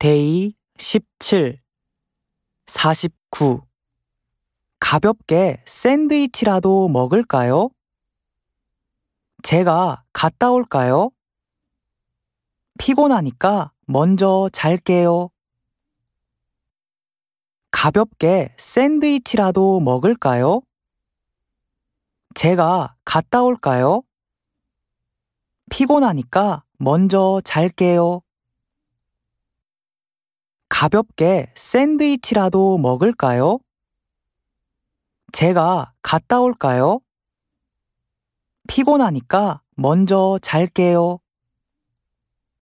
Day 17 49 가볍게 샌드위치라도 먹을까요? 제가 갔다 올까요? 피곤하니까 먼저 잘게요. 가볍게 샌드위치라도 먹을까요? 제가 갔다 올까요? 피곤하니까 먼저 잘게요. 가볍게 샌드위치라도 먹을까요? 제가 갔다 올까요? 피곤하니까 먼저 잘게요.